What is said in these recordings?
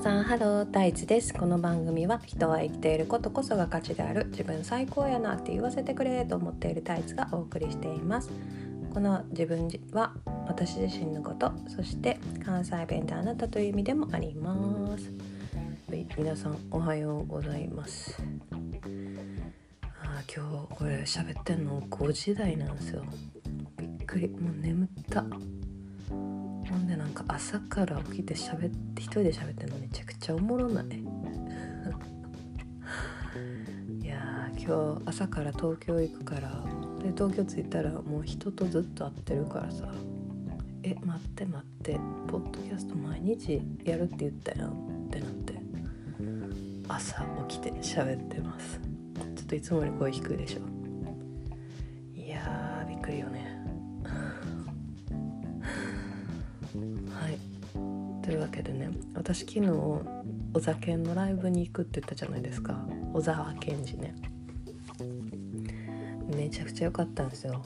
さんハロー大地です。この番組は人は生きていることこそが価値である自分最高やなって言わせてくれと思っている大地がお送りしています。この自分は私自身のことそして関西弁であなたという意味でもあります。はい皆さんおはようございます。あ今日これ喋ってんの5時台なんですよ。びっくり。もう眠った。ほんでなんか朝から起きて喋って一人で喋ってんのめちゃくちゃおもろない。いや今日朝から東京行くからで東京着いたらもう人とずっと会ってるからさ。え待って待ってポッドキャスト毎日やるって言ったやんってなって。朝起きて喋ってます。ちょっといつもより声低いでしょ。というわけでね私昨日小酒のライブに行くって言ったじゃないですか。小沢健二ね。めちゃくちゃ良かったんですよ。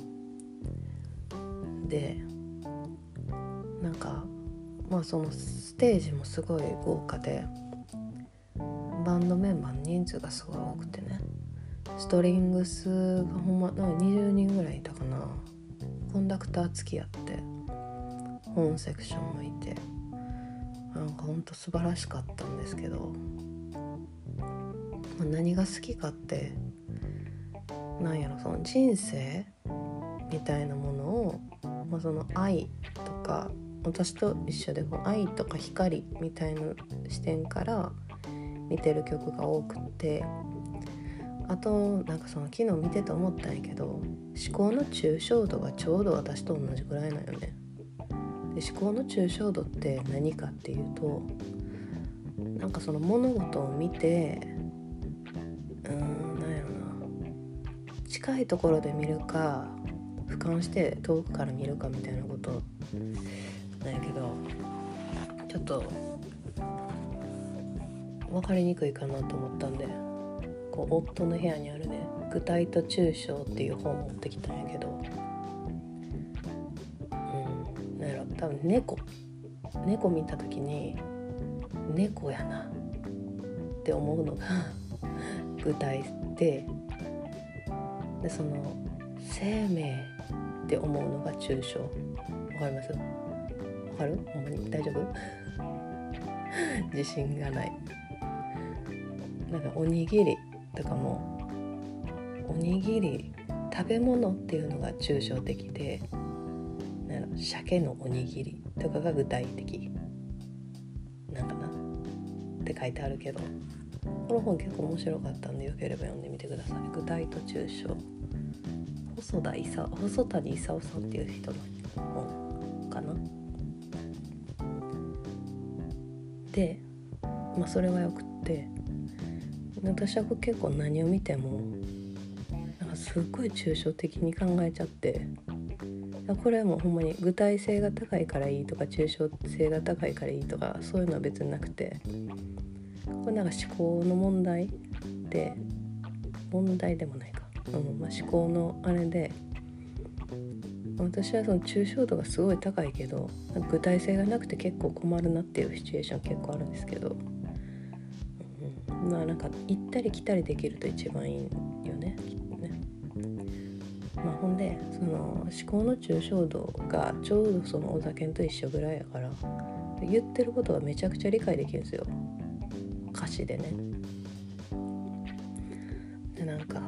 でなんかまあそのステージもすごい豪華でバンドメンバーの人数がすごい多くてねストリングスがほんまなんか20人ぐらいいたかな。コンダクター付き合って本セクションもいて。なんかほんと素晴らしかったんですけど、まあ、何が好きかってなんやろその人生みたいなものを、まあ、その愛とか私と一緒でこう愛とか光みたいな視点から見てる曲が多くってあとなんかその昨日見てて思ったんやけど思考の抽象度がちょうど私と同じぐらいなんよね。で思考の抽象度って何かっていうとなんかその物事を見てうーんなんやろな近いところで見るか俯瞰して遠くから見るかみたいなことなんやけどちょっと分かりにくいかなと思ったんでこう夫の部屋にあるね「具体と抽象」っていう本を持ってきたんやけど多分猫。猫見た時に猫やな。って思うのが 具体で。でその生命って思うのが抽象。わかります？わかる？ほんまに？大丈夫？自信がない。なんかおにぎりとかもおにぎり食べ物っていうのが抽象的で鮭のおにぎりとかが具体的。なんかな。って書いてあるけど。この本結構面白かったんでよければ読んでみてください。具体と抽象。細田勲細谷勲さんっていう人の本かな。でまあそれはよくって。私は結構何を見てもなんかすっごい抽象的に考えちゃって。これはもうほんまに具体性が高いからいいとか抽象性が高いからいいとかそういうのは別になくて。これなんか思考の問題で問題でもないか、うんまあ、思考のあれで私はその抽象度がすごい高いけど具体性がなくて結構困るなっていうシチュエーション結構あるんですけど、うん、まあなんか行ったり来たりできると一番いい。まあ、ほんでその思考の抽象度がちょうどそのお酒と一緒ぐらいやから言ってることがめちゃくちゃ理解できるんですよ歌詞でね。でなんか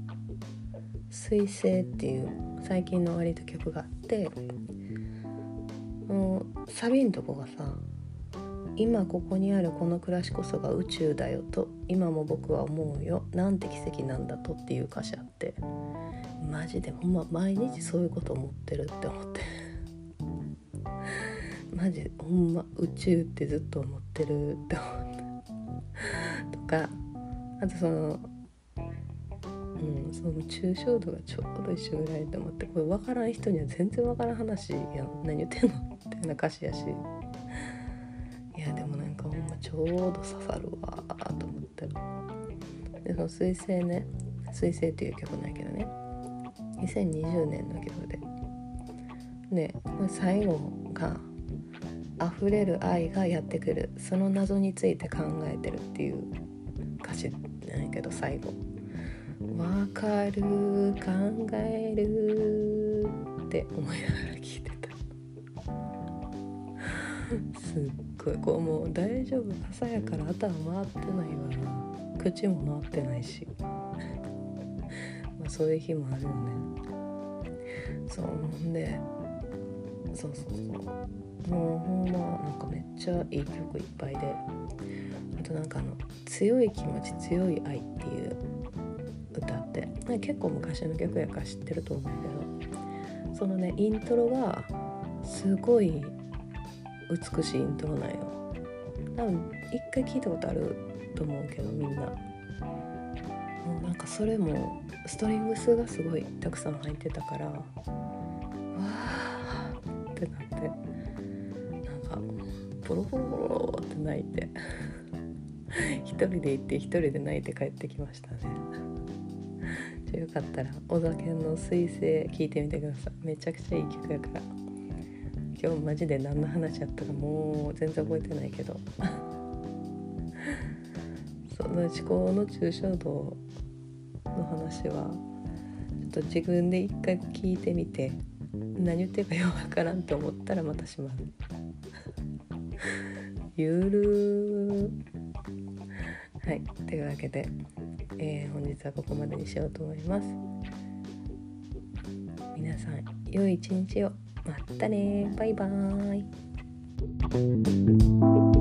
「彗星」っていう最近の割と曲があってもうサビんとこがさ「今ここにあるこの暮らしこそが宇宙だよ」と「今も僕は思うよ。なんて奇跡なんだと」っていう歌詞あってマジでほんま毎日そういうこと思ってるって思って。マジほんま宇宙ってずっと思ってるって思ってとかあとそのうん、その抽象度がちょうど一緒ぐらいと思ってこれ分からん人には全然分からん話やん。何言ってんの？みたいな歌詞やし。ちょうど刺さるわと思ってでその「彗星ね」「彗星」っていう曲なんやけどね。2020年の曲で。で最後が溢れる愛がやってくる。その謎について考えてるっていう歌詞なんやけど最後「わかる考える」って思いながら聞いてた。す っごいこうもう大丈夫朝やから頭回ってないわ。な口も回ってないし。まあそういう日もあるよねそうほんでそうそうそう。もうほんまなんかめっちゃいい曲いっぱいで。あとなんかあの「強い気持ち強い愛」っていう歌って。結構昔の曲やから知ってると思うけど。そのねイントロがすごい美しいイントロなんよ多分一回聞いたことあると思うけどみんな。もうなんかそれもストリングスがすごいたくさん入ってたからわーってなってなんかボロボロボロって泣いて一人で行って一人で泣いて帰ってきましたね。じゃよかったら小田健の「彗星」聞いてみてください。めちゃくちゃいい曲やから。今日マジで何の話やったかもう全然覚えてないけど。その思考の抽象度の話はちょっと自分で一回聞いてみて何言ってるかよくわからんと思ったらまたします。ゆるはいというわけで、えー、本日はここまでにしようと思います。皆さん良い一日を。またね。バイバーイ。